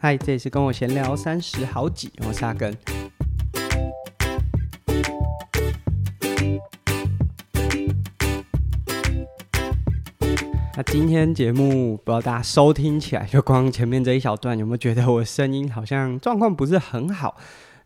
嗨，这里是跟我闲聊三十好几，我是阿根。那今天节目不知道大家收听起来，就光前面这一小段，有没有觉得我声音好像状况不是很好？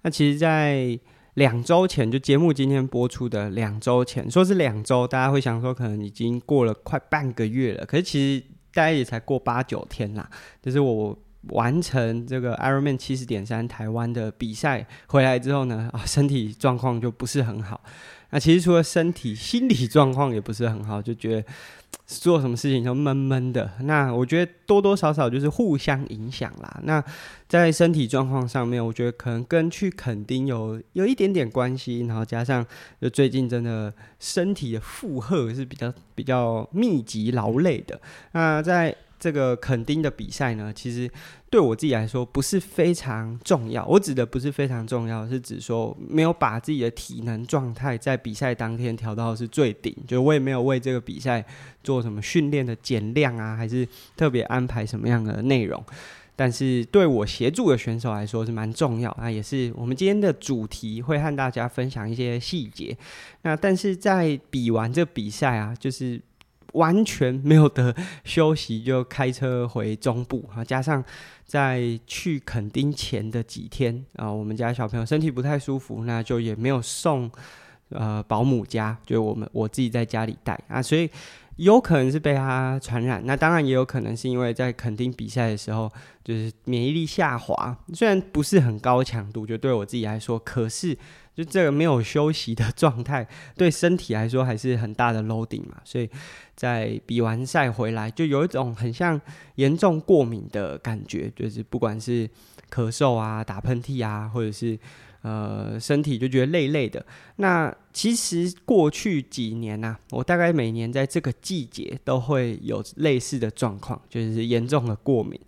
那其实，在两周前，就节目今天播出的两周前，说是两周，大家会想说可能已经过了快半个月了，可是其实大概也才过八九天啦。就是我完成这个 Ironman 七十点三台湾的比赛回来之后呢，啊，身体状况就不是很好。那其实除了身体，心理状况也不是很好，就觉得。做什么事情都闷闷的，那我觉得多多少少就是互相影响啦。那在身体状况上面，我觉得可能跟去垦丁有有一点点关系，然后加上就最近真的身体的负荷是比较比较密集劳累的。那在这个垦丁的比赛呢，其实对我自己来说不是非常重要。我指的不是非常重要，是指说没有把自己的体能状态在比赛当天调到是最顶。就我也没有为这个比赛做什么训练的减量啊，还是特别安排什么样的内容。但是对我协助的选手来说是蛮重要。啊也是我们今天的主题，会和大家分享一些细节。那但是在比完这比赛啊，就是。完全没有得休息，就开车回中部啊！加上在去垦丁前的几天啊，我们家小朋友身体不太舒服，那就也没有送呃保姆家，就我们我自己在家里带啊，所以有可能是被他传染。那当然也有可能是因为在垦丁比赛的时候，就是免疫力下滑，虽然不是很高强度，就对我自己来说，可是。就这个没有休息的状态，对身体来说还是很大的 loading 嘛，所以在比完赛回来，就有一种很像严重过敏的感觉，就是不管是咳嗽啊、打喷嚏啊，或者是呃身体就觉得累累的。那其实过去几年呐、啊，我大概每年在这个季节都会有类似的状况，就是严重的过敏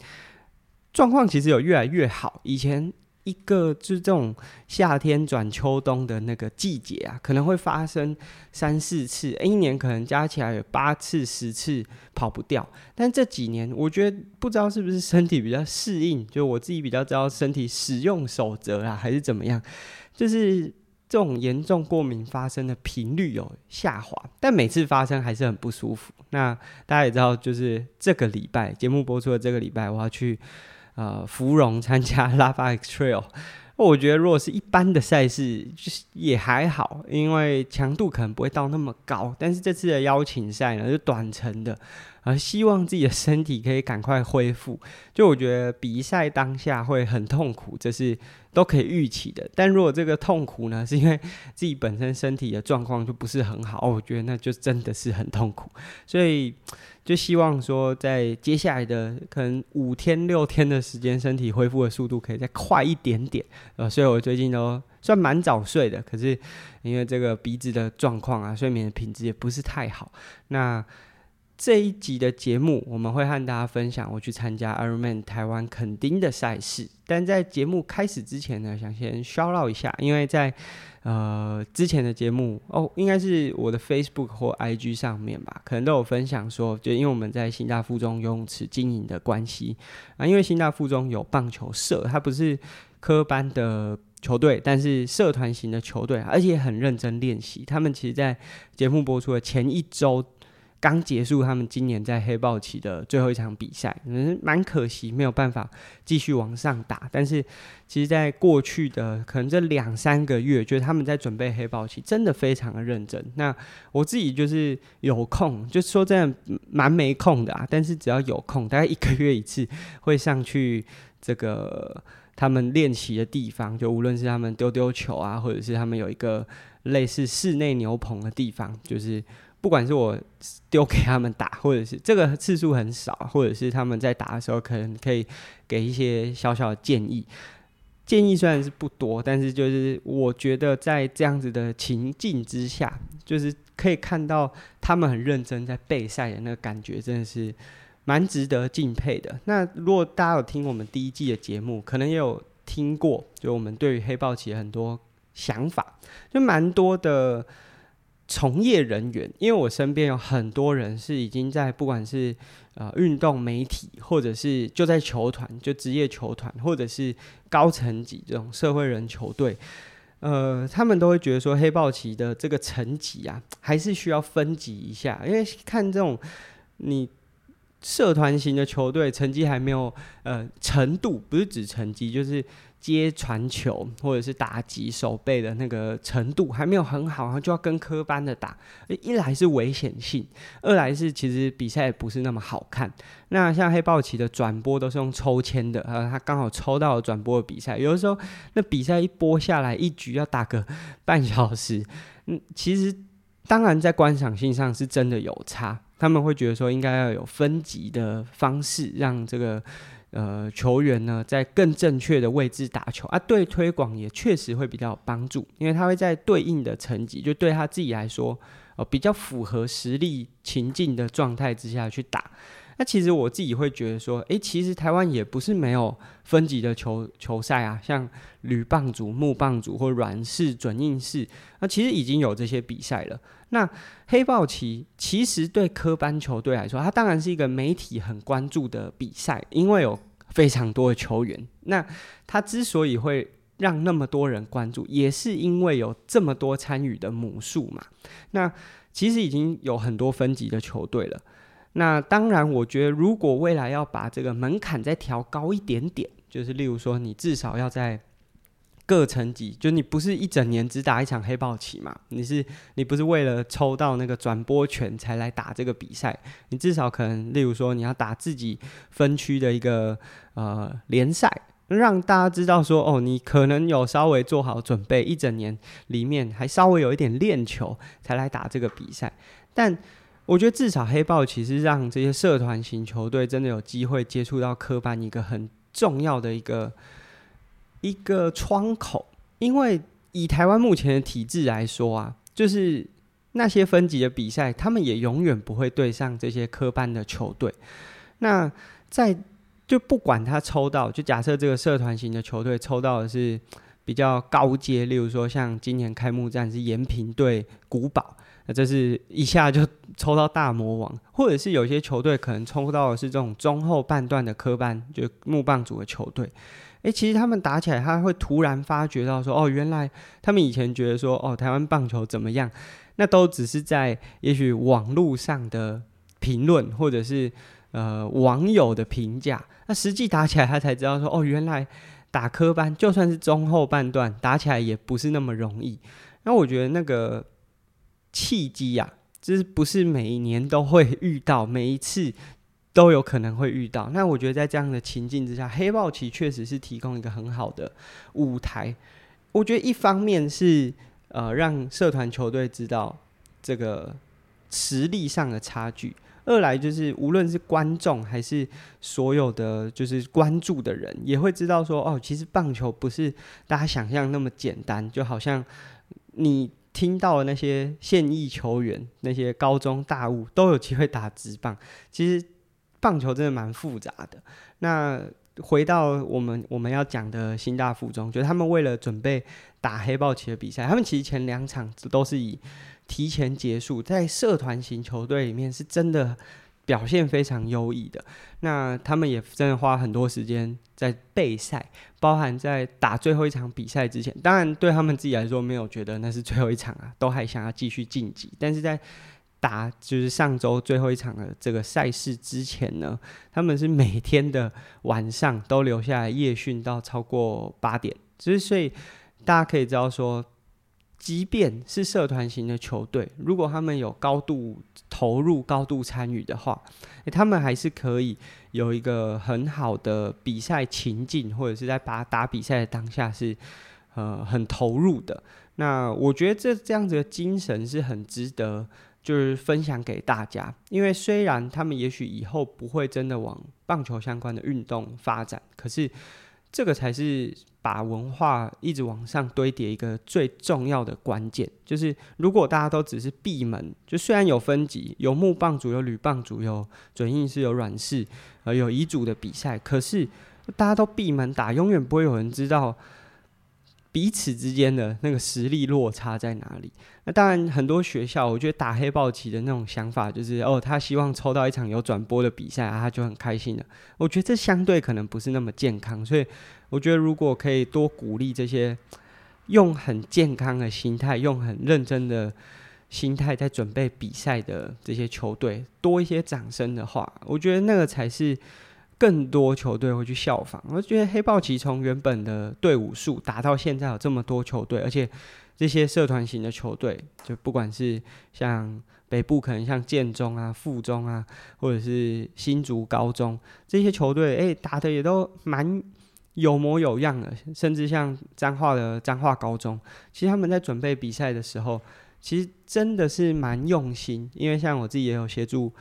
状况，其实有越来越好，以前。一个就是这种夏天转秋冬的那个季节啊，可能会发生三四次，一年可能加起来有八次、十次跑不掉。但这几年，我觉得不知道是不是身体比较适应，就我自己比较知道身体使用守则啦，还是怎么样，就是这种严重过敏发生的频率有下滑，但每次发生还是很不舒服。那大家也知道，就是这个礼拜节目播出的这个礼拜，我要去。呃，芙蓉参加 Lava X Trail，我觉得如果是一般的赛事，就是也还好，因为强度可能不会到那么高。但是这次的邀请赛呢，就短程的，呃，希望自己的身体可以赶快恢复。就我觉得比赛当下会很痛苦，这是都可以预期的。但如果这个痛苦呢，是因为自己本身身体的状况就不是很好，我觉得那就真的是很痛苦。所以。就希望说，在接下来的可能五天六天的时间，身体恢复的速度可以再快一点点。呃，所以我最近都算蛮早睡的，可是因为这个鼻子的状况啊，睡眠的品质也不是太好。那这一集的节目，我们会和大家分享我去参加 Ironman 台湾垦丁的赛事。但在节目开始之前呢，想先 shout out 一下，因为在呃之前的节目哦，应该是我的 Facebook 或 IG 上面吧，可能都有分享说，就因为我们在新大附中游泳池经营的关系啊，因为新大附中有棒球社，它不是科班的球队，但是社团型的球队，而且很认真练习。他们其实，在节目播出的前一周。刚结束他们今年在黑豹旗的最后一场比赛，嗯，蛮可惜没有办法继续往上打。但是，其实，在过去的可能这两三个月，觉得他们在准备黑豹旗，真的非常的认真。那我自己就是有空，就说真的蛮没空的啊。但是只要有空，大概一个月一次会上去这个他们练习的地方，就无论是他们丢丢球啊，或者是他们有一个类似室内牛棚的地方，就是。不管是我丢给他们打，或者是这个次数很少，或者是他们在打的时候，可能可以给一些小小的建议。建议虽然是不多，但是就是我觉得在这样子的情境之下，就是可以看到他们很认真在备赛的那个感觉，真的是蛮值得敬佩的。那如果大家有听我们第一季的节目，可能也有听过，就我们对于黑豹旗很多想法，就蛮多的。从业人员，因为我身边有很多人是已经在不管是呃运动媒体，或者是就在球团，就职业球团，或者是高层级这种社会人球队，呃，他们都会觉得说黑豹旗的这个层级啊，还是需要分级一下，因为看这种你。社团型的球队成绩还没有呃程度，不是指成绩，就是接传球或者是打击手背的那个程度还没有很好，然后就要跟科班的打，一来是危险性，二来是其实比赛不是那么好看。那像黑豹旗的转播都是用抽签的，呃，他刚好抽到了转播的比赛，有的时候那比赛一播下来，一局要打个半小时，嗯，其实当然在观赏性上是真的有差。他们会觉得说，应该要有分级的方式，让这个呃球员呢在更正确的位置打球啊，对推广也确实会比较有帮助，因为他会在对应的层级，就对他自己来说，呃比较符合实力情境的状态之下去打。那其实我自己会觉得说，诶，其实台湾也不是没有分级的球球赛啊，像铝棒组、木棒组或软式、准硬式，那其实已经有这些比赛了。那黑豹旗其实对科班球队来说，它当然是一个媒体很关注的比赛，因为有非常多的球员。那它之所以会让那么多人关注，也是因为有这么多参与的母数嘛。那其实已经有很多分级的球队了。那当然，我觉得如果未来要把这个门槛再调高一点点，就是例如说，你至少要在各层级，就你不是一整年只打一场黑豹棋嘛？你是你不是为了抽到那个转播权才来打这个比赛？你至少可能，例如说，你要打自己分区的一个呃联赛，让大家知道说，哦，你可能有稍微做好准备，一整年里面还稍微有一点练球才来打这个比赛，但。我觉得至少黑豹其实让这些社团型球队真的有机会接触到科班一个很重要的一个一个窗口，因为以台湾目前的体制来说啊，就是那些分级的比赛，他们也永远不会对上这些科班的球队。那在就不管他抽到，就假设这个社团型的球队抽到的是比较高阶，例如说像今年开幕战是延平对古堡。那这是一下就抽到大魔王，或者是有些球队可能抽到的是这种中后半段的科班，就木棒组的球队。诶，其实他们打起来，他会突然发觉到说，哦，原来他们以前觉得说，哦，台湾棒球怎么样，那都只是在也许网络上的评论，或者是呃网友的评价。那实际打起来，他才知道说，哦，原来打科班就算是中后半段打起来也不是那么容易。那我觉得那个。契机呀，就是不是每一年都会遇到，每一次都有可能会遇到。那我觉得在这样的情境之下，黑豹旗确实是提供一个很好的舞台。我觉得一方面是呃让社团球队知道这个实力上的差距，二来就是无论是观众还是所有的就是关注的人，也会知道说哦，其实棒球不是大家想象那么简单，就好像你。听到的那些现役球员，那些高中大物都有机会打直棒。其实棒球真的蛮复杂的。那回到我们我们要讲的新大附中，就是他们为了准备打黑豹旗的比赛，他们其实前两场都是以提前结束。在社团型球队里面，是真的。表现非常优异的，那他们也真的花很多时间在备赛，包含在打最后一场比赛之前。当然，对他们自己来说，没有觉得那是最后一场啊，都还想要继续晋级。但是在打就是上周最后一场的这个赛事之前呢，他们是每天的晚上都留下来夜训到超过八点，就是所以大家可以知道说。即便是社团型的球队，如果他们有高度投入、高度参与的话，欸，他们还是可以有一个很好的比赛情境，或者是在打打比赛的当下是呃很投入的。那我觉得这这样子的精神是很值得就是分享给大家，因为虽然他们也许以后不会真的往棒球相关的运动发展，可是。这个才是把文化一直往上堆叠一个最重要的关键。就是如果大家都只是闭门，就虽然有分级，有木棒组、有铝棒组、有准硬式、有软式，呃，有乙组的比赛，可是大家都闭门打，永远不会有人知道彼此之间的那个实力落差在哪里？那当然，很多学校我觉得打黑豹旗的那种想法就是，哦，他希望抽到一场有转播的比赛啊，他就很开心了。我觉得这相对可能不是那么健康，所以我觉得如果可以多鼓励这些用很健康的心态、用很认真的心态在准备比赛的这些球队，多一些掌声的话，我觉得那个才是。更多球队会去效仿，我觉得黑豹旗从原本的队伍数打到现在有这么多球队，而且这些社团型的球队，就不管是像北部可能像建中啊、附中啊，或者是新竹高中这些球队，哎，打得也都蛮有模有样的，甚至像彰化的彰化高中，其实他们在准备比赛的时候，其实真的是蛮用心，因为像我自己也有协助。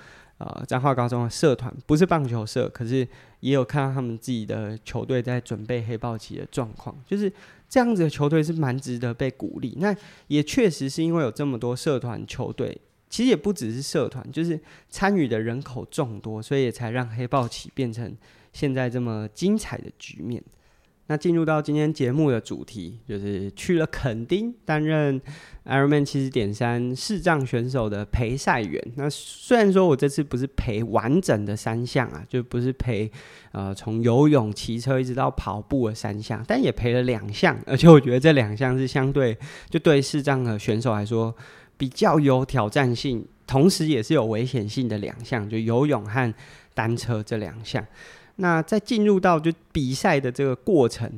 呃，彰化高中的社团不是棒球社，可是也有看到他们自己的球队在准备黑豹旗的状况，就是这样子的球队是蛮值得被鼓励。那也确实是因为有这么多社团球队，其实也不只是社团，就是参与的人口众多，所以也才让黑豹旗变成现在这么精彩的局面。那进入到今天节目的主题，就是去了垦丁担任 Ironman 七十点三视障选手的陪赛员。那虽然说我这次不是陪完整的三项啊，就不是陪呃从游泳、骑车一直到跑步的三项，但也陪了两项，而且我觉得这两项是相对就对视障的选手来说比较有挑战性，同时也是有危险性的两项，就游泳和单车这两项。那在进入到就比赛的这个过程，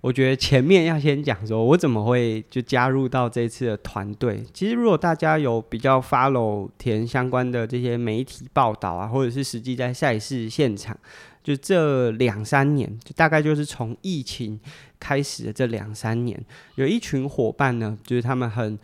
我觉得前面要先讲说，我怎么会就加入到这次的团队。其实如果大家有比较 follow 田相关的这些媒体报道啊，或者是实际在赛事现场，就这两三年，就大概就是从疫情开始的这两三年，有一群伙伴呢，就是他们很。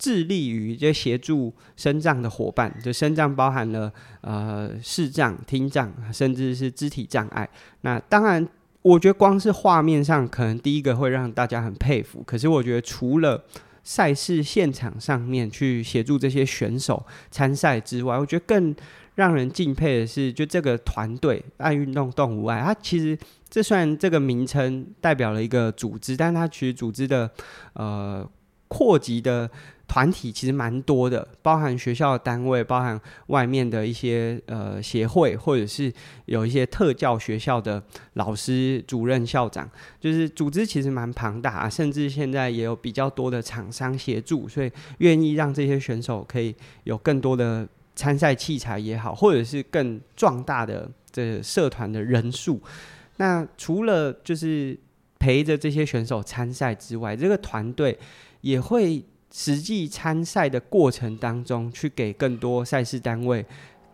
致力于就协助身障的伙伴，就身障包含了呃视障、听障，甚至是肢体障碍。那当然，我觉得光是画面上，可能第一个会让大家很佩服。可是我觉得，除了赛事现场上面去协助这些选手参赛之外，我觉得更让人敬佩的是，就这个团队爱运动动无碍。它其实这算这个名称代表了一个组织，但它其实组织的呃扩及的。团体其实蛮多的，包含学校的单位，包含外面的一些呃协会，或者是有一些特教学校的老师、主任、校长，就是组织其实蛮庞大啊，甚至现在也有比较多的厂商协助，所以愿意让这些选手可以有更多的参赛器材也好，或者是更壮大的这社团的人数。那除了就是陪着这些选手参赛之外，这个团队也会。实际参赛的过程当中，去给更多赛事单位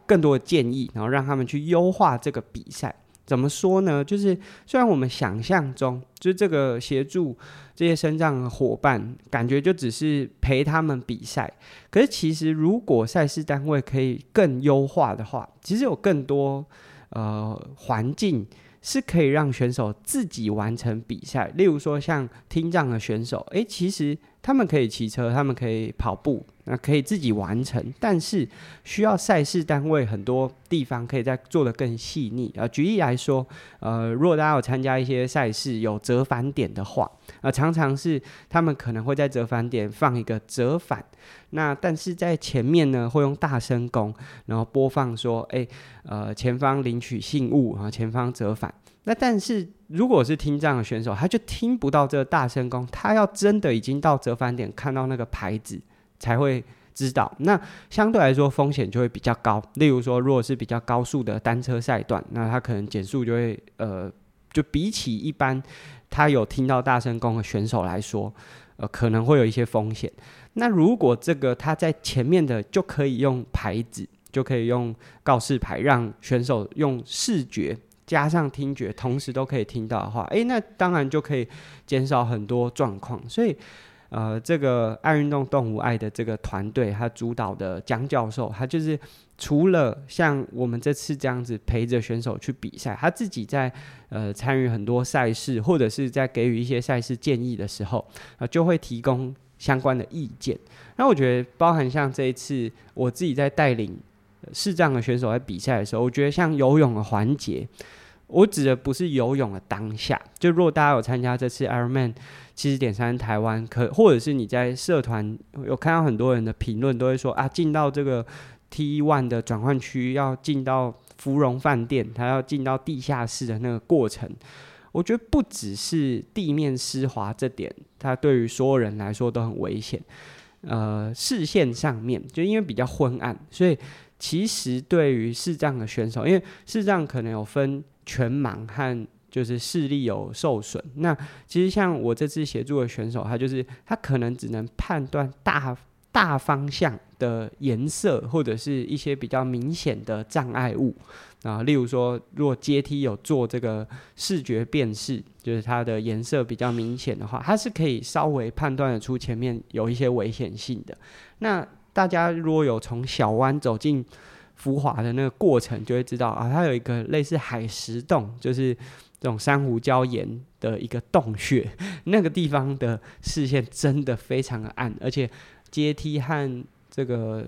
更多的建议，然后让他们去优化这个比赛。怎么说呢？就是虽然我们想象中，就是这个协助这些身障伙伴，感觉就只是陪他们比赛，可是其实如果赛事单位可以更优化的话，其实有更多呃环境是可以让选手自己完成比赛。例如说，像听障的选手，诶，其实。他们可以骑车，他们可以跑步，那可以自己完成，但是需要赛事单位很多地方可以再做得更细腻啊。举例来说，呃，如果大家有参加一些赛事有折返点的话，啊、呃，常常是他们可能会在折返点放一个折返，那但是在前面呢会用大声公，然后播放说，哎，呃，前方领取信物啊，前方折返。那但是如果是听障的选手，他就听不到这个大声公，他要真的已经到折返点看到那个牌子才会知道。那相对来说风险就会比较高。例如说，如果是比较高速的单车赛段，那他可能减速就会呃，就比起一般他有听到大声公的选手来说，呃，可能会有一些风险。那如果这个他在前面的就可以用牌子，就可以用告示牌，让选手用视觉。加上听觉，同时都可以听到的话，诶，那当然就可以减少很多状况。所以，呃，这个爱运动动物爱的这个团队，他主导的江教授，他就是除了像我们这次这样子陪着选手去比赛，他自己在呃参与很多赛事，或者是在给予一些赛事建议的时候，啊、呃，就会提供相关的意见。那我觉得，包含像这一次我自己在带领视障的选手在比赛的时候，我觉得像游泳的环节。我指的不是游泳的当下，就如果大家有参加这次 Ironman 七十点三台湾，可或者是你在社团有看到很多人的评论，都会说啊，进到这个 T1 的转换区要进到芙蓉饭店，他要进到地下室的那个过程，我觉得不只是地面湿滑这点，它对于所有人来说都很危险。呃，视线上面就因为比较昏暗，所以其实对于视障的选手，因为视障可能有分。全盲和就是视力有受损。那其实像我这次协助的选手，他就是他可能只能判断大大方向的颜色，或者是一些比较明显的障碍物啊。例如说，如果阶梯有做这个视觉辨识，就是它的颜色比较明显的话，它是可以稍微判断得出前面有一些危险性的。那大家如果有从小湾走进。浮华的那个过程，就会知道啊，它有一个类似海蚀洞，就是这种珊瑚礁岩的一个洞穴。那个地方的视线真的非常的暗，而且阶梯和这个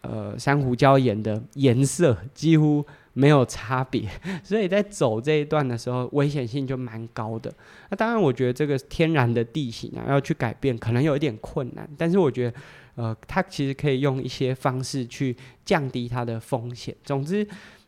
呃珊瑚礁岩的颜色几乎没有差别，所以在走这一段的时候，危险性就蛮高的。那当然，我觉得这个天然的地形啊，要去改变可能有一点困难，但是我觉得。呃，他其实可以用一些方式去降低他的风险。总之，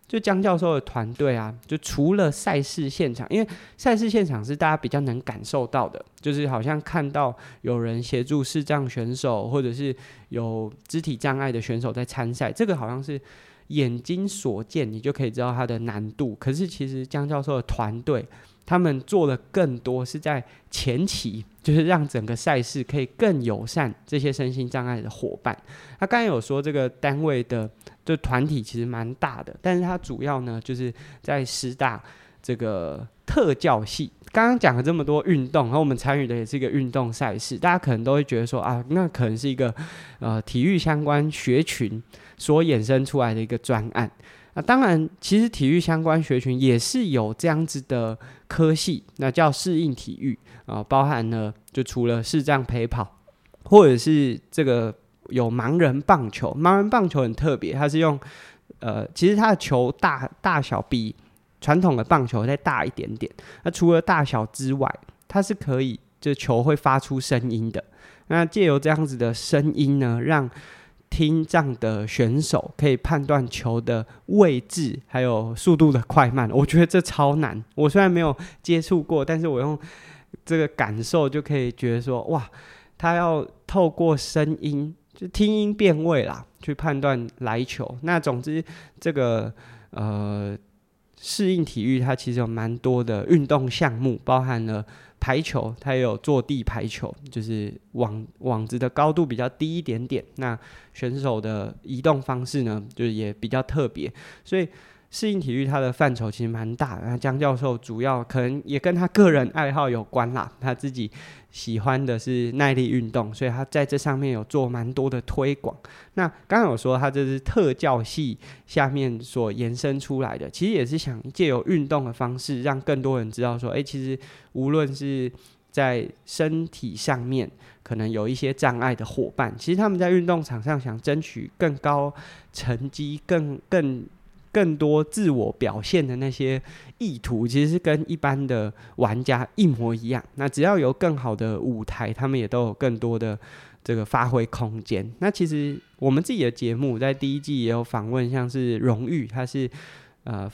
就江教授的团队啊，就除了赛事现场，因为赛事现场是大家比较能感受到的，就是好像看到有人协助视障选手，或者是有肢体障碍的选手在参赛，这个好像是眼睛所见，你就可以知道它的难度。可是其实江教授的团队。他们做的更多是在前期，就是让整个赛事可以更友善这些身心障碍的伙伴。他刚才有说这个单位的就团体其实蛮大的，但是他主要呢就是在师大这个特教系。刚刚讲了这么多运动，然后我们参与的也是一个运动赛事，大家可能都会觉得说啊，那可能是一个呃体育相关学群所衍生出来的一个专案。那当然，其实体育相关学群也是有这样子的科系，那叫适应体育啊，包含了就除了视障陪跑，或者是这个有盲人棒球。盲人棒球很特别，它是用呃，其实它的球大大小比传统的棒球再大一点点。那除了大小之外，它是可以就球会发出声音的。那借由这样子的声音呢，让听障的选手可以判断球的位置，还有速度的快慢。我觉得这超难。我虽然没有接触过，但是我用这个感受就可以觉得说，哇，他要透过声音，就听音辨位啦，去判断来球。那总之，这个呃，适应体育它其实有蛮多的运动项目，包含了。排球，它也有坐地排球，就是网网子的高度比较低一点点。那选手的移动方式呢，就是也比较特别。所以适应体育它的范畴其实蛮大的。那江教授主要可能也跟他个人爱好有关啦，他自己。喜欢的是耐力运动，所以他在这上面有做蛮多的推广。那刚刚有说他这是特教系下面所延伸出来的，其实也是想借由运动的方式，让更多人知道说，诶，其实无论是在身体上面可能有一些障碍的伙伴，其实他们在运动场上想争取更高成绩，更更。更多自我表现的那些意图，其实是跟一般的玩家一模一样。那只要有更好的舞台，他们也都有更多的这个发挥空间。那其实我们自己的节目在第一季也有访问，像是荣誉，他是呃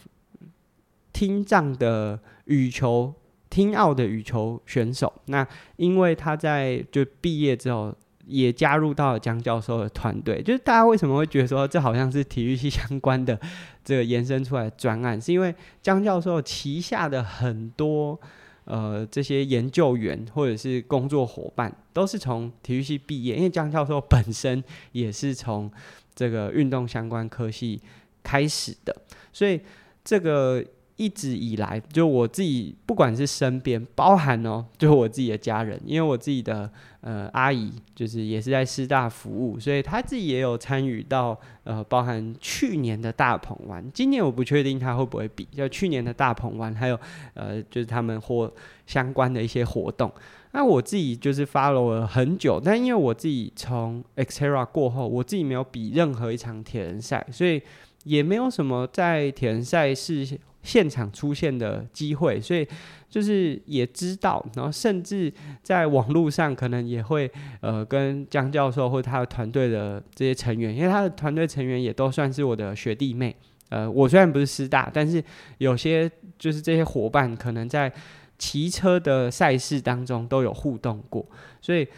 听障的羽球听奥的羽球选手。那因为他在就毕业之后。也加入到了江教授的团队，就是大家为什么会觉得说这好像是体育系相关的这个延伸出来的专案，是因为江教授旗下的很多呃这些研究员或者是工作伙伴都是从体育系毕业，因为江教授本身也是从这个运动相关科系开始的，所以这个。一直以来，就我自己，不管是身边，包含哦，就我自己的家人，因为我自己的呃阿姨，就是也是在师大服务，所以她自己也有参与到呃，包含去年的大鹏湾，今年我不确定她会不会比，就去年的大鹏湾，还有呃，就是他们或相关的一些活动。那我自己就是 follow 了很久，但因为我自己从 Xterra 过后，我自己没有比任何一场铁人赛，所以也没有什么在铁人赛事。现场出现的机会，所以就是也知道，然后甚至在网络上可能也会呃跟江教授或他的团队的这些成员，因为他的团队成员也都算是我的学弟妹。呃，我虽然不是师大，但是有些就是这些伙伴可能在骑车的赛事当中都有互动过，所以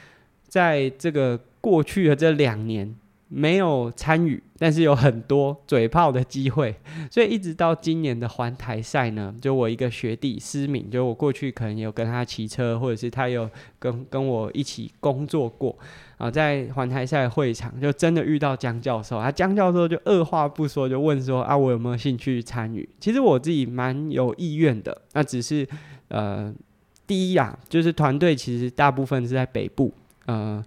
在这个过去的这两年。没有参与，但是有很多嘴炮的机会，所以一直到今年的环台赛呢，就我一个学弟思敏，就我过去可能有跟他骑车，或者是他有跟跟我一起工作过啊，在环台赛会场就真的遇到江教授，啊，江教授就二话不说就问说啊，我有没有兴趣参与？其实我自己蛮有意愿的，那只是呃，第一啊，就是团队其实大部分是在北部，呃。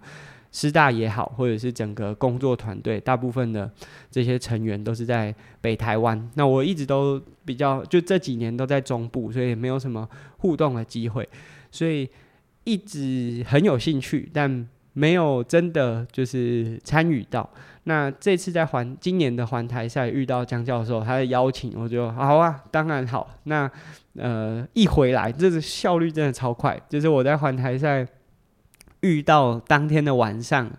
师大也好，或者是整个工作团队，大部分的这些成员都是在北台湾。那我一直都比较，就这几年都在中部，所以也没有什么互动的机会，所以一直很有兴趣，但没有真的就是参与到。那这次在环今年的环台赛遇到江教授，他的邀请，我就好啊，当然好。那呃一回来，这个效率真的超快，就是我在环台赛。遇到当天的晚上，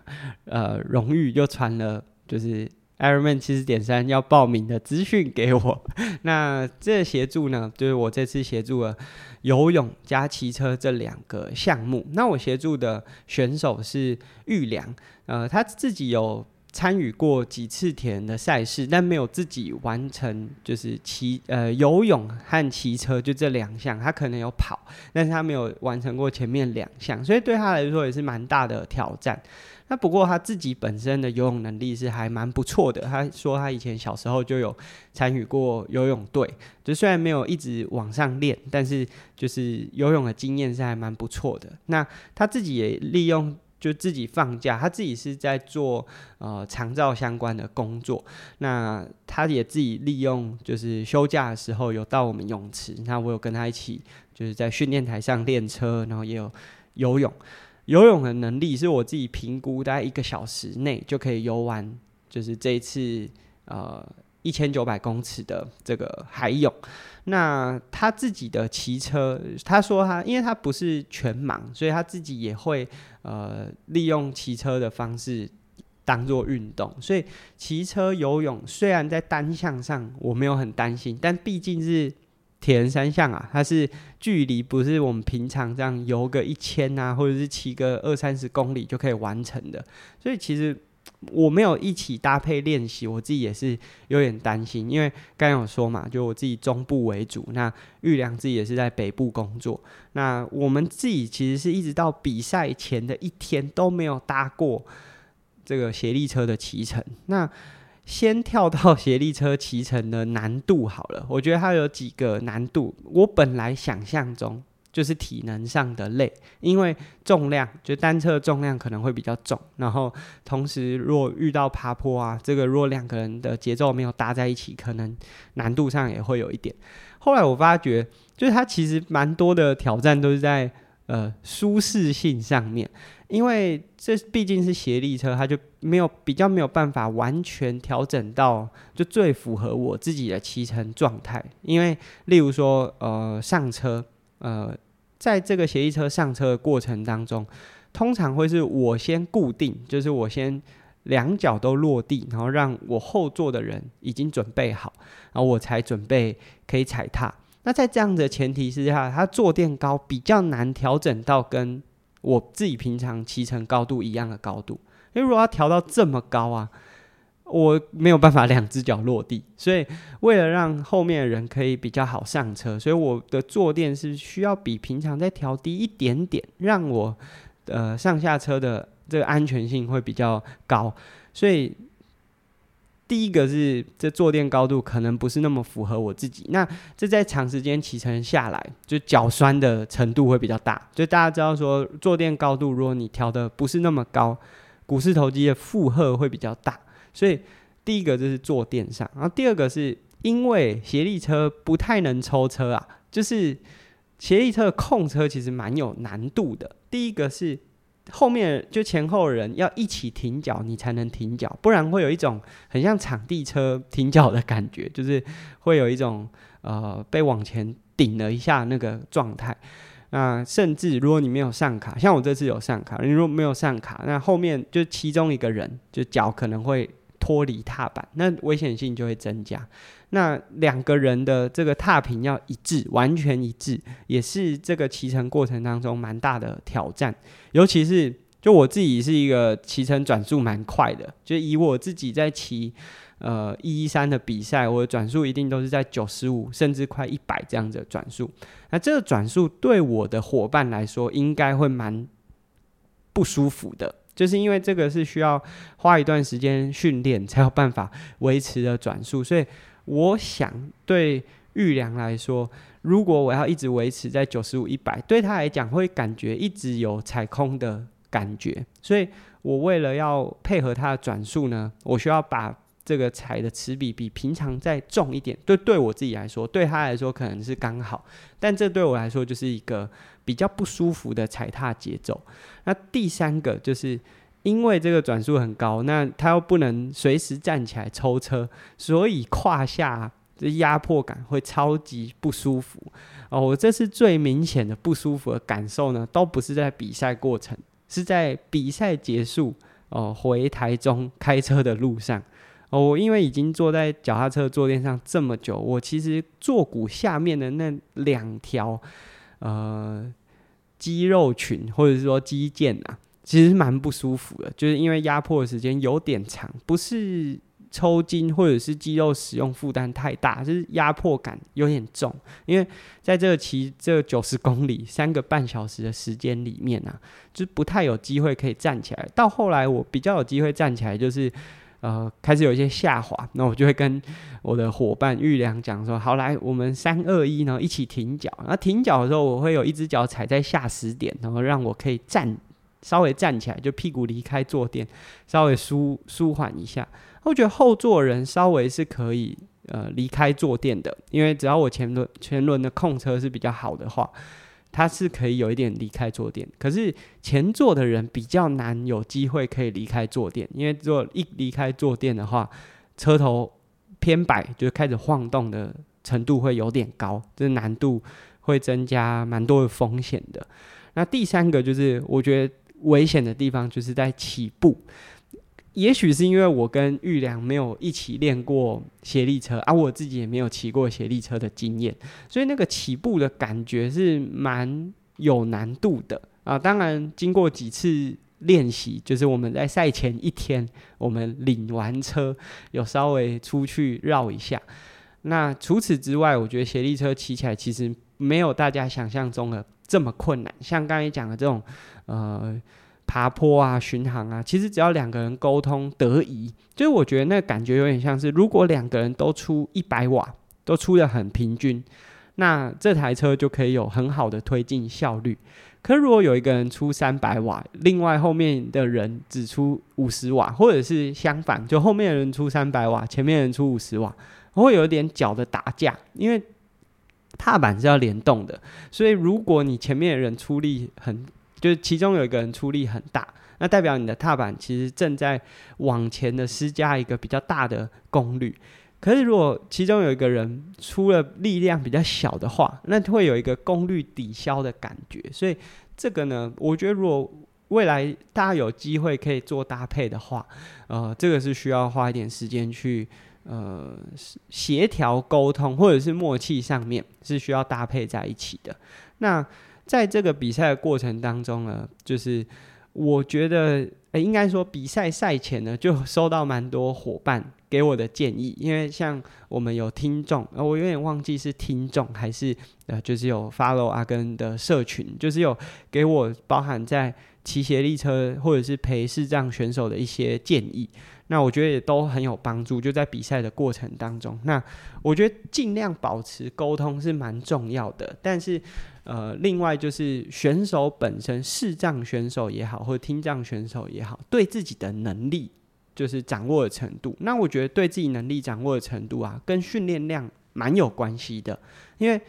呃，荣誉就传了就是 Ironman 七十点三要报名的资讯给我。那这协助呢，就是我这次协助了游泳加骑车这两个项目。那我协助的选手是玉良，呃，他自己有。参与过几次田的赛事，但没有自己完成，就是骑呃游泳和骑车就这两项，他可能有跑，但是他没有完成过前面两项，所以对他来说也是蛮大的挑战。那不过他自己本身的游泳能力是还蛮不错的，他说他以前小时候就有参与过游泳队，就虽然没有一直往上练，但是就是游泳的经验是还蛮不错的。那他自己也利用。就自己放假，他自己是在做呃长照相关的工作。那他也自己利用就是休假的时候有到我们泳池，那我有跟他一起就是在训练台上练车，然后也有游泳。游泳的能力是我自己评估，大概一个小时内就可以游完，就是这一次呃。一千九百公尺的这个海泳，那他自己的骑车，他说他因为他不是全盲，所以他自己也会呃利用骑车的方式当做运动。所以骑车游泳虽然在单项上我没有很担心，但毕竟是铁人三项啊，它是距离不是我们平常这样游个一千啊，或者是骑个二三十公里就可以完成的。所以其实。我没有一起搭配练习，我自己也是有点担心，因为刚有说嘛，就我自己中部为主，那玉良自己也是在北部工作，那我们自己其实是一直到比赛前的一天都没有搭过这个协力车的骑乘。那先跳到协力车骑乘的难度好了，我觉得它有几个难度，我本来想象中。就是体能上的累，因为重量就单车重量可能会比较重，然后同时如果遇到爬坡啊，这个如果两个人的节奏没有搭在一起，可能难度上也会有一点。后来我发觉，就是它其实蛮多的挑战都是在呃舒适性上面，因为这毕竟是协力车，它就没有比较没有办法完全调整到就最符合我自己的骑乘状态，因为例如说呃上车呃。在这个协议车上车的过程当中，通常会是我先固定，就是我先两脚都落地，然后让我后座的人已经准备好，然后我才准备可以踩踏。那在这样的前提之下，它坐垫高比较难调整到跟我自己平常骑乘高度一样的高度，因为如果要调到这么高啊。我没有办法两只脚落地，所以为了让后面的人可以比较好上车，所以我的坐垫是需要比平常再调低一点点，让我呃上下车的这个安全性会比较高。所以第一个是这坐垫高度可能不是那么符合我自己，那这在长时间骑乘下来，就脚酸的程度会比较大。就大家知道说坐垫高度，如果你调的不是那么高，股四头肌的负荷会比较大。所以第一个就是坐垫上，然后第二个是因为协力车不太能抽车啊，就是协力车的控车其实蛮有难度的。第一个是后面就前后人要一起停脚，你才能停脚，不然会有一种很像场地车停脚的感觉，就是会有一种呃被往前顶了一下那个状态。那甚至如果你没有上卡，像我这次有上卡，你如果没有上卡，那后面就其中一个人就脚可能会脱离踏板，那危险性就会增加。那两个人的这个踏频要一致，完全一致，也是这个骑乘过程当中蛮大的挑战。尤其是就我自己是一个骑乘转速蛮快的，就以我自己在骑呃一一三的比赛，我的转速一定都是在九十五甚至快一百这样子转速。那这个转速对我的伙伴来说，应该会蛮不舒服的。就是因为这个是需要花一段时间训练才有办法维持的转速，所以我想对玉良来说，如果我要一直维持在九十五、一百，对他来讲会感觉一直有踩空的感觉，所以我为了要配合他的转速呢，我需要把这个踩的齿比比平常再重一点。对，对我自己来说，对他来说可能是刚好，但这对我来说就是一个比较不舒服的踩踏节奏。那第三个就是因为这个转速很高，那他又不能随时站起来抽车，所以胯下的压迫感会超级不舒服哦。我这次最明显的不舒服的感受呢，都不是在比赛过程，是在比赛结束哦，回台中开车的路上哦。我因为已经坐在脚踏车坐垫上这么久，我其实坐骨下面的那两条呃。肌肉群或者是说肌腱啊，其实蛮不舒服的，就是因为压迫的时间有点长，不是抽筋或者是肌肉使用负担太大，就是压迫感有点重。因为在这个骑这九十公里三个半小时的时间里面啊，就不太有机会可以站起来。到后来我比较有机会站起来，就是。呃，开始有一些下滑，那我就会跟我的伙伴玉良讲说：“好，来，我们三二一，然后一起停脚。那停脚的时候，我会有一只脚踩在下十点，然后让我可以站，稍微站起来，就屁股离开坐垫，稍微舒舒缓一下。我觉得后座人稍微是可以呃离开坐垫的，因为只要我前轮前轮的控车是比较好的话。”他是可以有一点离开坐垫，可是前座的人比较难有机会可以离开坐垫，因为如果一离开坐垫的话，车头偏摆就开始晃动的程度会有点高，这难度会增加蛮多的风险的。那第三个就是我觉得危险的地方就是在起步。也许是因为我跟玉良没有一起练过协力车啊，我自己也没有骑过协力车的经验，所以那个起步的感觉是蛮有难度的啊。当然，经过几次练习，就是我们在赛前一天，我们领完车有稍微出去绕一下。那除此之外，我觉得协力车骑起来其实没有大家想象中的这么困难。像刚才讲的这种，呃。爬坡啊，巡航啊，其实只要两个人沟通得宜，就是我觉得那感觉有点像是，如果两个人都出一百瓦，都出得很平均，那这台车就可以有很好的推进效率。可如果有一个人出三百瓦，另外后面的人只出五十瓦，或者是相反，就后面的人出三百瓦，前面的人出五十瓦，会有一点脚的打架，因为踏板是要联动的，所以如果你前面的人出力很。就是其中有一个人出力很大，那代表你的踏板其实正在往前的施加一个比较大的功率。可是如果其中有一个人出了力量比较小的话，那会有一个功率抵消的感觉。所以这个呢，我觉得如果未来大家有机会可以做搭配的话，呃，这个是需要花一点时间去呃协调沟通或者是默契上面是需要搭配在一起的。那在这个比赛的过程当中呢，就是我觉得，诶，应该说比赛赛前呢，就收到蛮多伙伴给我的建议，因为像我们有听众，呃，我有点忘记是听众还是呃，就是有 follow 阿根的社群，就是有给我包含在骑协力车或者是陪视障选手的一些建议。那我觉得也都很有帮助，就在比赛的过程当中。那我觉得尽量保持沟通是蛮重要的。但是，呃，另外就是选手本身，视障选手也好，或者听障选手也好，对自己的能力就是掌握的程度。那我觉得对自己能力掌握的程度啊，跟训练量蛮有关系的。因为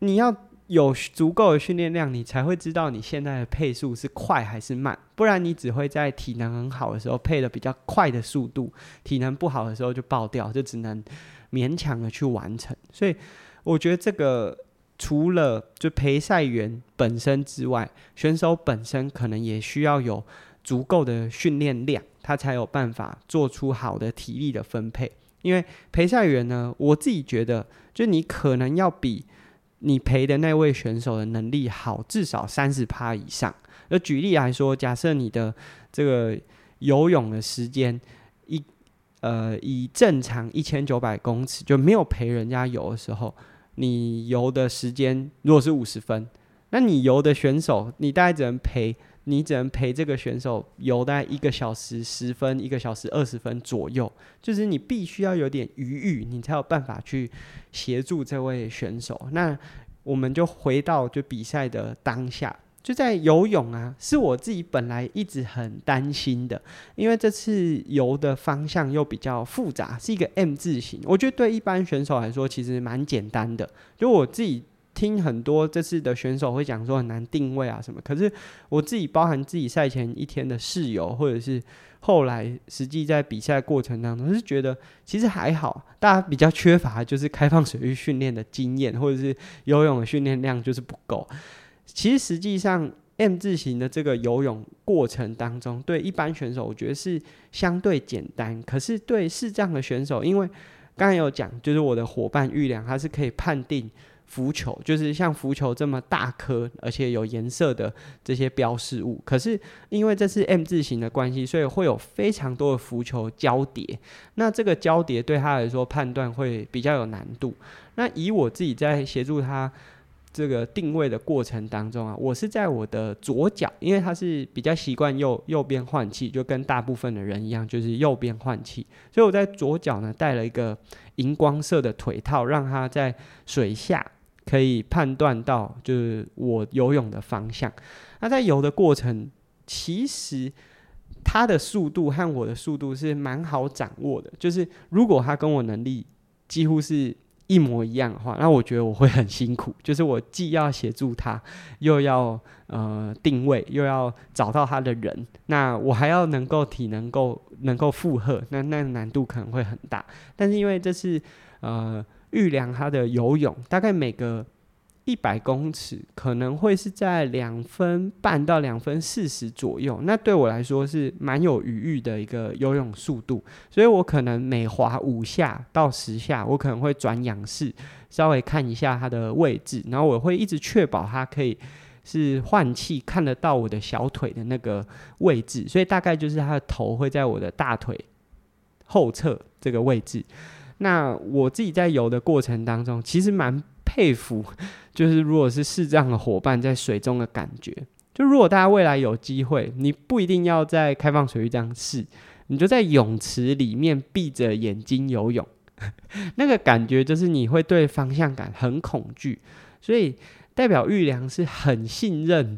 你要有足够的训练量，你才会知道你现在的配速是快还是慢。不然你只会在体能很好的时候配的比较快的速度，体能不好的时候就爆掉，就只能勉强的去完成。所以我觉得这个除了就陪赛员本身之外，选手本身可能也需要有足够的训练量，他才有办法做出好的体力的分配。因为陪赛员呢，我自己觉得，就你可能要比你陪的那位选手的能力好至少三十趴以上。那举例来说，假设你的这个游泳的时间一呃以正常一千九百公尺就没有陪人家游的时候，你游的时间如果是五十分，那你游的选手你大概只能陪。你只能陪这个选手游大概一个小时十分，一个小时二十分左右，就是你必须要有点余裕，你才有办法去协助这位选手。那我们就回到就比赛的当下，就在游泳啊，是我自己本来一直很担心的，因为这次游的方向又比较复杂，是一个 M 字形。我觉得对一般选手来说其实蛮简单的，就我自己。听很多这次的选手会讲说很难定位啊什么，可是我自己包含自己赛前一天的室友，或者是后来实际在比赛过程当中，是觉得其实还好。大家比较缺乏就是开放水域训练的经验，或者是游泳的训练量就是不够。其实实际上 M 字形的这个游泳过程当中，对一般选手我觉得是相对简单，可是对视障的选手，因为刚才有讲，就是我的伙伴玉良，他是可以判定。浮球就是像浮球这么大颗，而且有颜色的这些标示物。可是因为这是 M 字形的关系，所以会有非常多的浮球交叠。那这个交叠对他来说判断会比较有难度。那以我自己在协助他这个定位的过程当中啊，我是在我的左脚，因为他是比较习惯右右边换气，就跟大部分的人一样，就是右边换气。所以我在左脚呢带了一个荧光色的腿套，让他在水下。可以判断到，就是我游泳的方向。那在游的过程，其实他的速度和我的速度是蛮好掌握的。就是如果他跟我能力几乎是一模一样的话，那我觉得我会很辛苦。就是我既要协助他，又要呃定位，又要找到他的人，那我还要能够体能够能够负荷，那那难度可能会很大。但是因为这是呃。预量他的游泳，大概每个一百公尺可能会是在两分半到两分四十左右。那对我来说是蛮有余裕的一个游泳速度，所以我可能每划五下到十下，我可能会转仰视，稍微看一下他的位置，然后我会一直确保他可以是换气看得到我的小腿的那个位置，所以大概就是他的头会在我的大腿后侧这个位置。那我自己在游的过程当中，其实蛮佩服，就是如果是视障的伙伴在水中的感觉。就如果大家未来有机会，你不一定要在开放水域这样试，你就在泳池里面闭着眼睛游泳，那个感觉就是你会对方向感很恐惧，所以代表玉良是很信任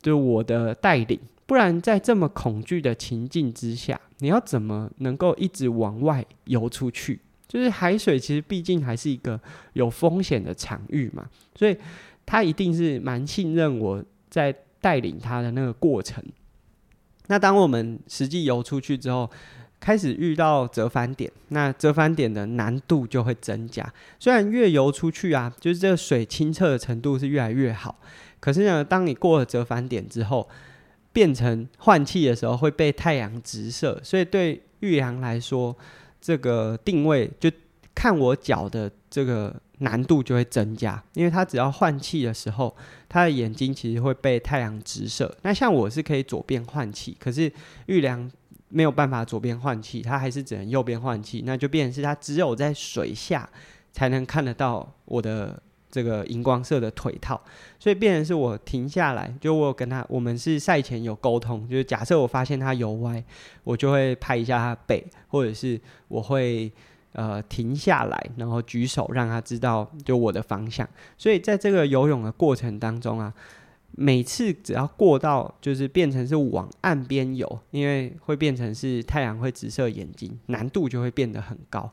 就我的带领，不然在这么恐惧的情境之下，你要怎么能够一直往外游出去？就是海水其实毕竟还是一个有风险的场域嘛，所以他一定是蛮信任我在带领他的那个过程。那当我们实际游出去之后，开始遇到折返点，那折返点的难度就会增加。虽然越游出去啊，就是这个水清澈的程度是越来越好，可是呢，当你过了折返点之后，变成换气的时候会被太阳直射，所以对玉阳来说。这个定位就看我脚的这个难度就会增加，因为他只要换气的时候，他的眼睛其实会被太阳直射。那像我是可以左边换气，可是玉良没有办法左边换气，他还是只能右边换气，那就变成是他只有在水下才能看得到我的。这个荧光色的腿套，所以变成是我停下来，就我跟他，我们是赛前有沟通，就是假设我发现他游歪，我就会拍一下他背，或者是我会呃停下来，然后举手让他知道就我的方向。所以在这个游泳的过程当中啊，每次只要过到就是变成是往岸边游，因为会变成是太阳会直射眼睛，难度就会变得很高。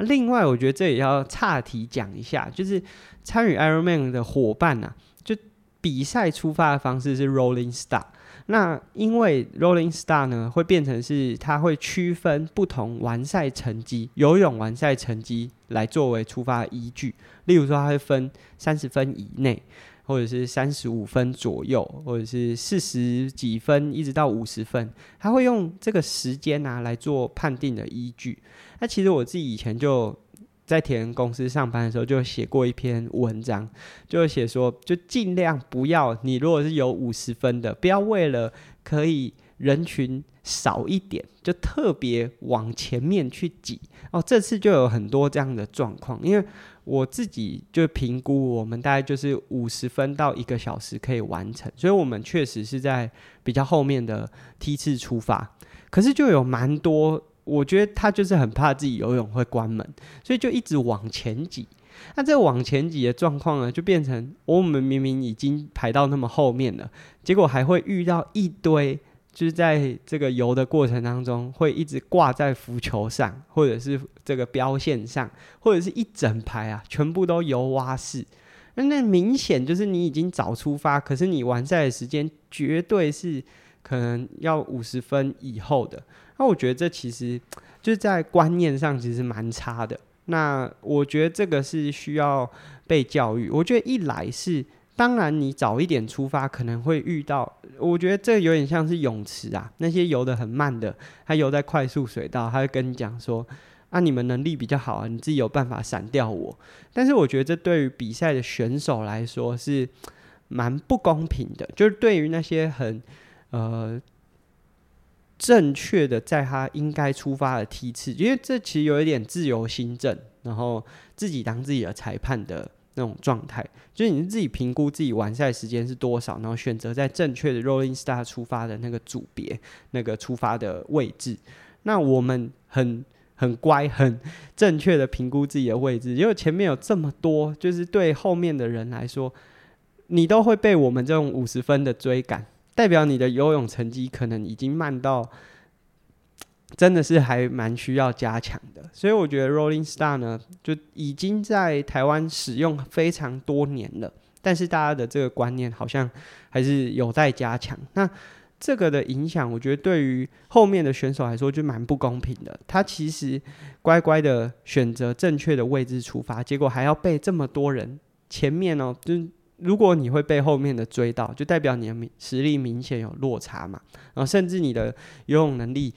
另外，我觉得这也要岔题讲一下，就是参与 Ironman 的伙伴啊，就比赛出发的方式是 Rolling Star。那因为 Rolling Star 呢，会变成是它会区分不同完赛成绩，游泳完赛成绩来作为出发依据。例如说，它会分三十分以内，或者是三十五分左右，或者是四十几分一直到五十分，它会用这个时间啊来做判定的依据。那其实我自己以前就。在铁人公司上班的时候，就写过一篇文章，就写说，就尽量不要你如果是有五十分的，不要为了可以人群少一点，就特别往前面去挤。哦，这次就有很多这样的状况，因为我自己就评估，我们大概就是五十分到一个小时可以完成，所以我们确实是在比较后面的梯次出发，可是就有蛮多。我觉得他就是很怕自己游泳会关门，所以就一直往前挤。那这往前挤的状况呢，就变成我们明明已经排到那么后面了，结果还会遇到一堆，就是在这个游的过程当中，会一直挂在浮球上，或者是这个标线上，或者是一整排啊，全部都游蛙式。那那明显就是你已经早出发，可是你完赛的时间绝对是可能要五十分以后的。那我觉得这其实就是在观念上其实蛮差的。那我觉得这个是需要被教育。我觉得一来是，当然你早一点出发可能会遇到，我觉得这有点像是泳池啊，那些游得很慢的，他游在快速水道，他会跟你讲说：“啊，你们能力比较好啊，你自己有办法闪掉我。”但是我觉得这对于比赛的选手来说是蛮不公平的，就是对于那些很呃。正确的在他应该出发的梯次，因为这其实有一点自由心证，然后自己当自己的裁判的那种状态，就是你自己评估自己完赛时间是多少，然后选择在正确的 Rolling star 出发的那个组别、那个出发的位置。那我们很很乖，很正确的评估自己的位置，因为前面有这么多，就是对后面的人来说，你都会被我们这种五十分的追赶。代表你的游泳成绩可能已经慢到，真的是还蛮需要加强的。所以我觉得 Rolling Star 呢，就已经在台湾使用非常多年了，但是大家的这个观念好像还是有待加强。那这个的影响，我觉得对于后面的选手来说就蛮不公平的。他其实乖乖的选择正确的位置出发，结果还要被这么多人前面哦，就。如果你会被后面的追到，就代表你的实力明显有落差嘛。然后甚至你的游泳能力，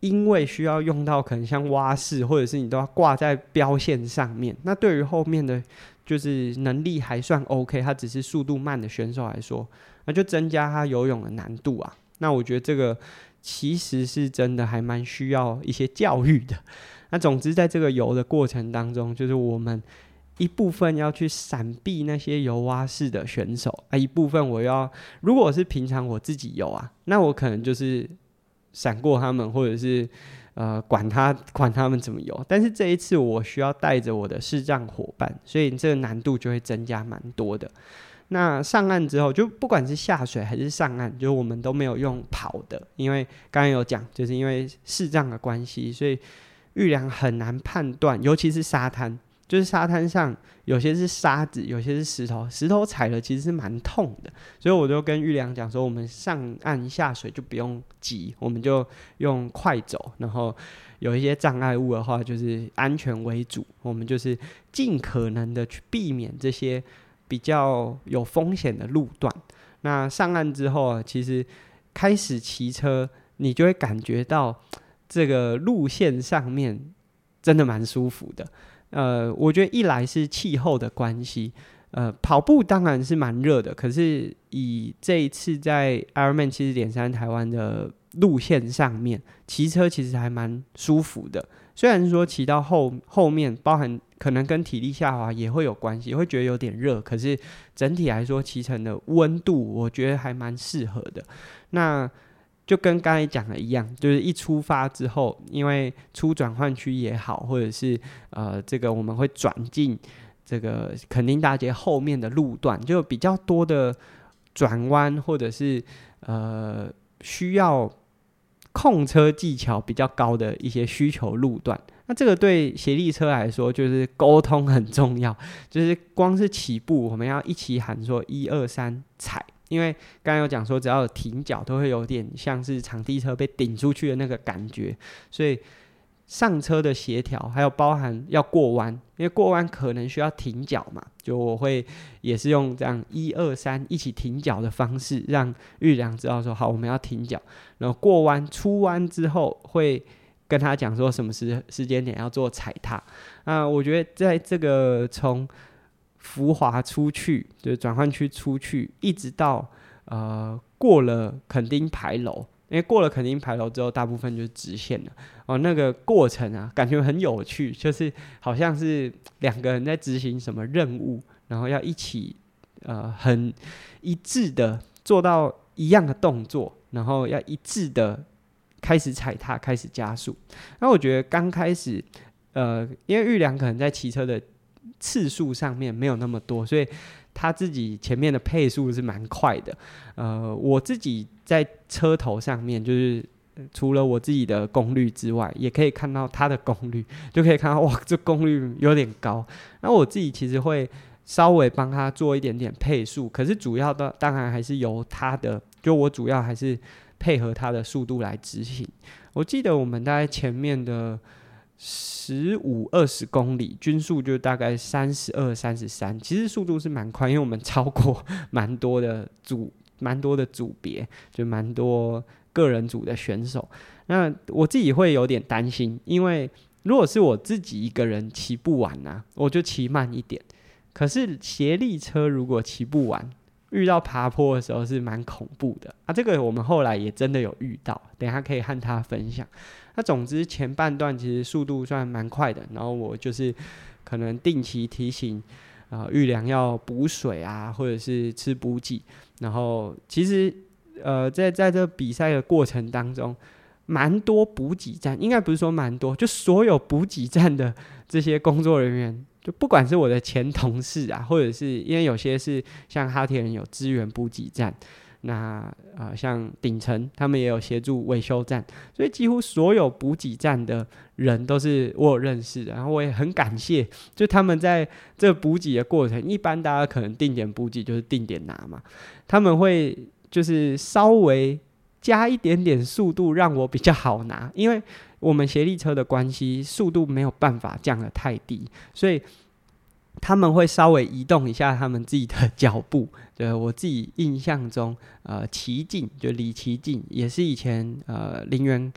因为需要用到可能像蛙式，或者是你都要挂在标线上面。那对于后面的就是能力还算 OK，他只是速度慢的选手来说，那就增加他游泳的难度啊。那我觉得这个其实是真的还蛮需要一些教育的。那总之在这个游的过程当中，就是我们。一部分要去闪避那些游蛙式的选手啊，一部分我要，如果是平常我自己游啊，那我可能就是闪过他们，或者是呃管他管他们怎么游。但是这一次我需要带着我的视障伙伴，所以这个难度就会增加蛮多的。那上岸之后，就不管是下水还是上岸，就我们都没有用跑的，因为刚刚有讲，就是因为视障的关系，所以玉良很难判断，尤其是沙滩。就是沙滩上有些是沙子，有些是石头，石头踩了其实是蛮痛的，所以我就跟玉良讲说，我们上岸下水就不用急，我们就用快走，然后有一些障碍物的话，就是安全为主，我们就是尽可能的去避免这些比较有风险的路段。那上岸之后啊，其实开始骑车，你就会感觉到这个路线上面真的蛮舒服的。呃，我觉得一来是气候的关系，呃，跑步当然是蛮热的，可是以这一次在 Ironman 七十点三台湾的路线上面，骑车其实还蛮舒服的。虽然说骑到后后面，包含可能跟体力下滑也会有关系，会觉得有点热，可是整体来说骑乘的温度，我觉得还蛮适合的。那就跟刚才讲的一样，就是一出发之后，因为出转换区也好，或者是呃，这个我们会转进这个垦丁大街后面的路段，就比较多的转弯或者是呃需要控车技巧比较高的一些需求路段。那这个对协力车来说，就是沟通很重要，就是光是起步，我们要一起喊说一二三踩，因为刚刚有讲说，只要有停脚，都会有点像是场地车被顶出去的那个感觉，所以上车的协调，还有包含要过弯，因为过弯可能需要停脚嘛，就我会也是用这样一二三一起停脚的方式，让玉良知道说好，我们要停脚，然后过弯出弯之后会。跟他讲说什么时时间点要做踩踏，那我觉得在这个从浮华出去，就是转换区出去，一直到呃过了垦丁牌楼，因为过了垦丁牌楼之后，大部分就是直线了哦。那个过程啊，感觉很有趣，就是好像是两个人在执行什么任务，然后要一起呃很一致的做到一样的动作，然后要一致的。开始踩踏，开始加速。那我觉得刚开始，呃，因为玉良可能在骑车的次数上面没有那么多，所以他自己前面的配速是蛮快的。呃，我自己在车头上面，就是除了我自己的功率之外，也可以看到他的功率，就可以看到哇，这功率有点高。那我自己其实会稍微帮他做一点点配速，可是主要的当然还是由他的，就我主要还是。配合它的速度来执行。我记得我们大概前面的十五二十公里均速就大概三十二三十三，其实速度是蛮快，因为我们超过蛮多的组，蛮多的组别，就蛮多个人组的选手。那我自己会有点担心，因为如果是我自己一个人骑不完呢、我就骑慢一点。可是协力车如果骑不完，遇到爬坡的时候是蛮恐怖的啊，这个我们后来也真的有遇到，等下可以和他分享。那总之前半段其实速度算蛮快的，然后我就是可能定期提醒啊玉良要补水啊，或者是吃补给。然后其实呃在在这比赛的过程当中，蛮多补给站，应该不是说蛮多，就所有补给站的这些工作人员。就不管是我的前同事啊，或者是因为有些是像哈铁人有支援补给站，那啊、呃、像顶层他们也有协助维修站，所以几乎所有补给站的人都是我有认识的，然后我也很感谢，就他们在这补给的过程，一般大家可能定点补给就是定点拿嘛，他们会就是稍微加一点点速度让我比较好拿，因为。我们协力车的关系，速度没有办法降得太低，所以他们会稍微移动一下他们自己的脚步。对，我自己印象中，呃，奇进就李奇进，也是以前呃林园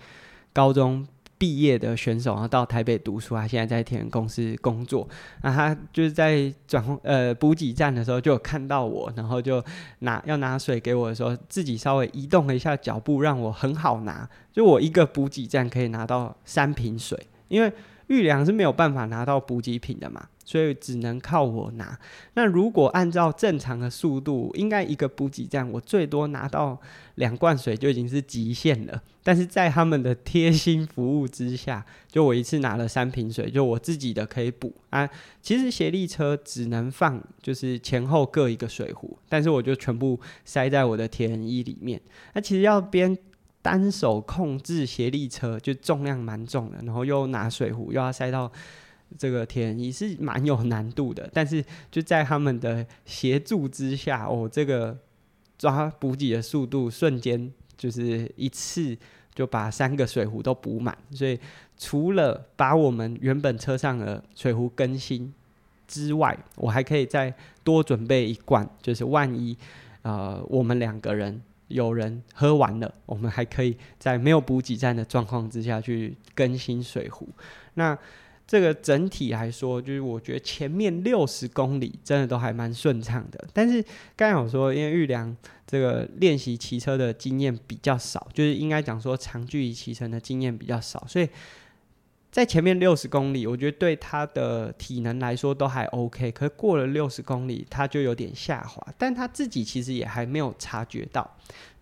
高中。毕业的选手，然后到台北读书啊，现在在田园公司工作。那他就是在转呃补给站的时候，就有看到我，然后就拿要拿水给我的时候，自己稍微移动了一下脚步，让我很好拿。就我一个补给站可以拿到三瓶水，因为玉良是没有办法拿到补给品的嘛。所以只能靠我拿。那如果按照正常的速度，应该一个补给站我最多拿到两罐水就已经是极限了。但是在他们的贴心服务之下，就我一次拿了三瓶水，就我自己的可以补啊。其实协力车只能放就是前后各一个水壶，但是我就全部塞在我的铁人衣里面。那其实要边单手控制协力车，就重量蛮重的，然后又拿水壶又要塞到。这个天也是蛮有难度的，但是就在他们的协助之下，哦，这个抓补给的速度瞬间就是一次就把三个水壶都补满。所以除了把我们原本车上的水壶更新之外，我还可以再多准备一罐，就是万一呃我们两个人有人喝完了，我们还可以在没有补给站的状况之下去更新水壶。那这个整体来说，就是我觉得前面六十公里真的都还蛮顺畅的。但是刚才我说，因为玉良这个练习骑车的经验比较少，就是应该讲说长距离骑乘的经验比较少，所以在前面六十公里，我觉得对他的体能来说都还 OK。可是过了六十公里，他就有点下滑，但他自己其实也还没有察觉到。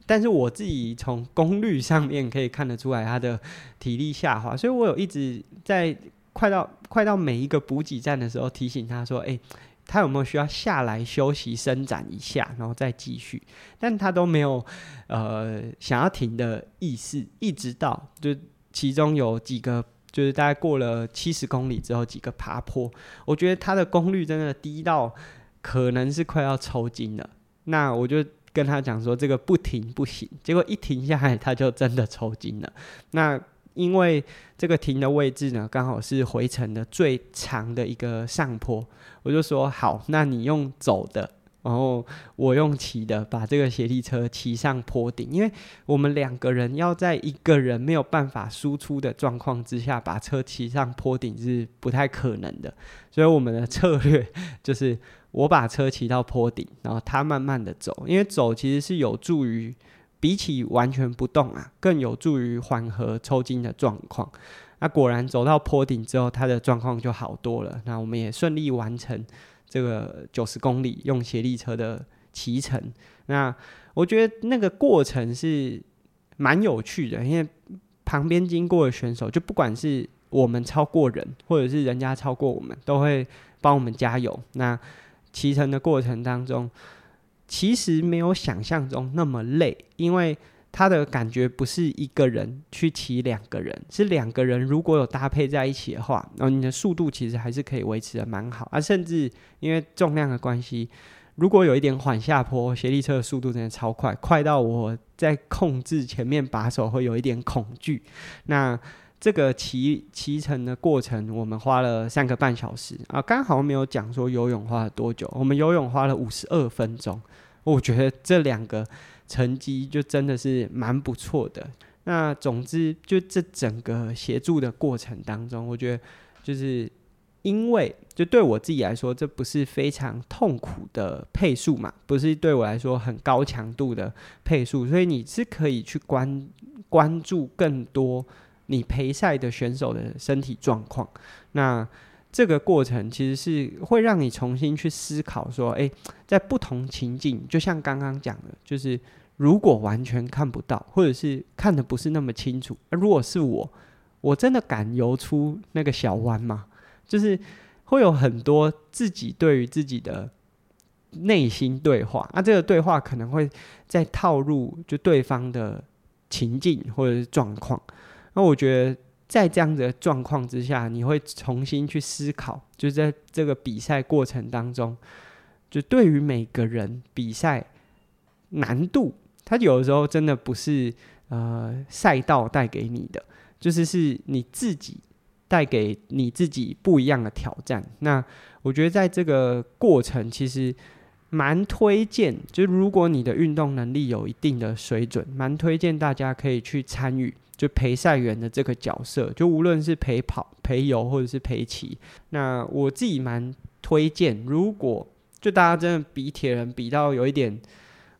但是我自己从功率上面可以看得出来他的体力下滑，所以我有一直在。快到快到每一个补给站的时候，提醒他说：“哎、他有没有需要下来休息伸展一下，然后再继续？但他都没有呃想要停的意思，一直到就其中有几个，就是大概过了七十公里之后几个爬坡，我觉得他的功率真的低到可能是快要抽筋了。那我就跟他讲说，这个不停不行。结果一停下来，他就真的抽筋了。那因为这个停的位置呢，刚好是回程的最长的一个上坡，我就说好，那你用走的，然后我用骑的，把这个协力车骑上坡顶。因为我们两个人要在一个人没有办法输出的状况之下，把车骑上坡顶是不太可能的。所以我们的策略就是。我把车骑到坡顶，然后他慢慢的走，因为走其实是有助于比起完全不动啊，更有助于缓和抽筋的状况。那果然走到坡顶之后，他的状况就好多了。那我们也顺利完成这个九十公里用协力车的骑乘。那我觉得那个过程是蛮有趣的，因为旁边经过的选手，就不管是我们超过人，或者是人家超过我们，都会帮我们加油。那骑乘的过程当中，其实没有想象中那么累，因为他的感觉不是一个人去骑两个人，是两个人如果有搭配在一起的话，然后你的速度其实还是可以维持得蛮好啊。甚至因为重量的关系，如果有一点缓下坡，斜力车的速度真的超快，快到我在控制前面把手会有一点恐惧。那这个骑骑乘的过程，我们花了三个半小时啊，刚好没有讲说游泳花了多久。我们游泳花了五十二分钟，我觉得这两个成绩就真的是蛮不错的。那总之，就这整个协助的过程当中，我觉得就是因为就对我自己来说，这不是非常痛苦的配速嘛，不是对我来说很高强度的配速，所以你是可以去关关注更多。你陪赛的选手的身体状况，那这个过程其实是会让你重新去思考说，诶，在不同情境，就像刚刚讲的，就是如果完全看不到，或者是看得不是那么清楚，如果是我，我真的敢游出那个小弯吗？就是会有很多自己对于自己的内心对话，那这个对话可能会再套入就对方的情境或者是状况。那我觉得，在这样子的状况之下，你会重新去思考，就在这个比赛过程当中，就对于每个人比赛难度，它有的时候真的不是呃赛道带给你的，就是是你自己带给你自己不一样的挑战。那我觉得在这个过程，其实蛮推荐，就如果你的运动能力有一定的水准，蛮推荐大家可以去参与。就陪赛员的这个角色，就无论是陪跑、陪游或者是陪骑，那我自己蛮推荐。如果就大家真的比铁人比到有一点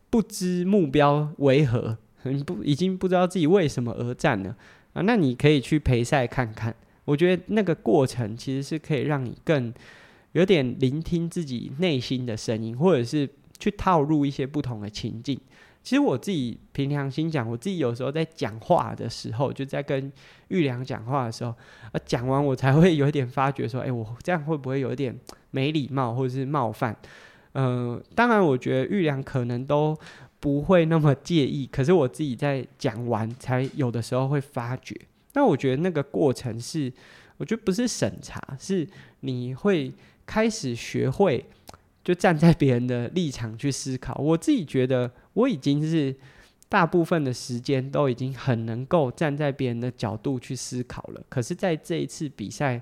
不知目标为何，不已经不知道自己为什么而战了啊，那你可以去陪赛看看。我觉得那个过程其实是可以让你更有点聆听自己内心的声音，或者是去套入一些不同的情境。其实我自己凭良心讲，我自己有时候在讲话的时候，就在跟玉良讲话的时候，啊，讲完我才会有点发觉说，哎，我这样会不会有点没礼貌或者是冒犯？呃，当然，我觉得玉良可能都不会那么介意，可是我自己在讲完才有的时候会发觉。那我觉得那个过程是，我觉得不是审查，是你会开始学会。就站在别人的立场去思考，我自己觉得我已经是大部分的时间都已经很能够站在别人的角度去思考了。可是，在这一次比赛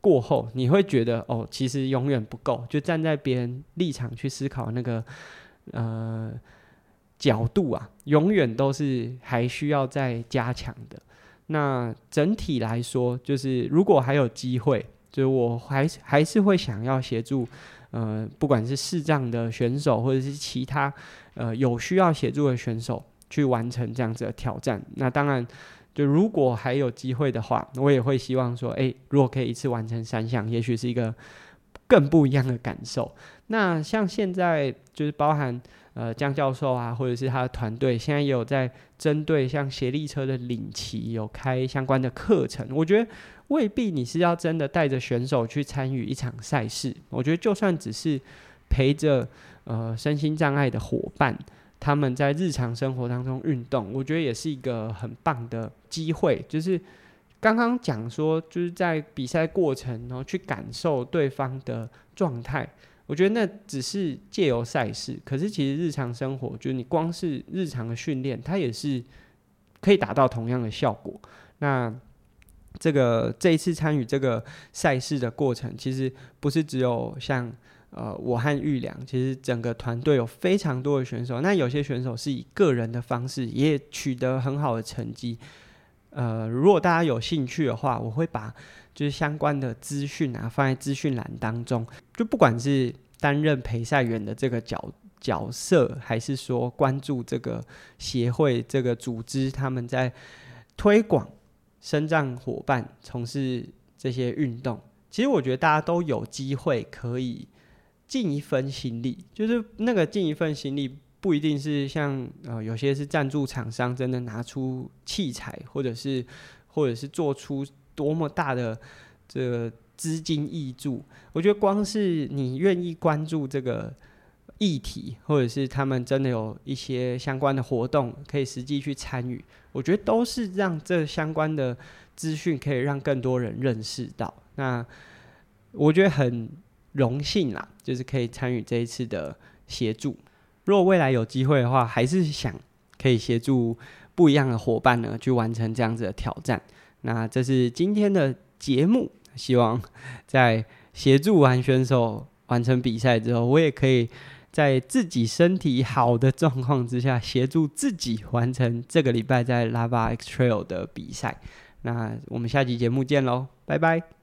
过后，你会觉得哦，其实永远不够，就站在别人立场去思考那个呃角度啊，永远都是还需要再加强的。那整体来说，就是如果还有机会，就是我还还是会想要协助。呃，不管是视障的选手，或者是其他呃有需要协助的选手，去完成这样子的挑战。那当然，就如果还有机会的话，我也会希望说，诶、如果可以一次完成三项，也许是一个更不一样的感受。那像现在就是包含呃江教授啊，或者是他的团队，现在也有在针对像协力车的领骑有开相关的课程。我觉得未必你是要真的带着选手去参与一场赛事，我觉得就算只是陪着呃身心障碍的伙伴，他们在日常生活当中运动，我觉得也是一个很棒的机会，就是。刚刚讲说，就是在比赛过程，然后去感受对方的状态。我觉得那只是借由赛事，可是其实日常生活，就是你光是日常的训练，它也是可以达到同样的效果。那这个这一次参与这个赛事的过程，其实不是只有像呃我和玉良，其实整个团队有非常多的选手。那有些选手是以个人的方式，也取得很好的成绩。呃，如果大家有兴趣的话，我会把就是相关的资讯啊放在资讯栏当中。就不管是担任陪赛员的这个角角色，还是说关注这个协会这个组织，他们在推广身障伙伴从事这些运动，其实我觉得大家都有机会可以尽一份心力，就是那个尽一份心力。不一定是像呃，有些是赞助厂商真的拿出器材，或者是或者是做出多么大的这资金挹注。我觉得光是你愿意关注这个议题，或者是他们真的有一些相关的活动可以实际去参与，我觉得都是让这相关的资讯可以让更多人认识到。那我觉得很荣幸啦，就是可以参与这一次的协助。如果未来有机会的话，还是想可以协助不一样的伙伴呢，去完成这样子的挑战。那这是今天的节目，希望在协助完选手完成比赛之后，我也可以在自己身体好的状况之下，协助自己完成这个礼拜在 Lava X Trail 的比赛。那我们下期节目见喽，拜拜。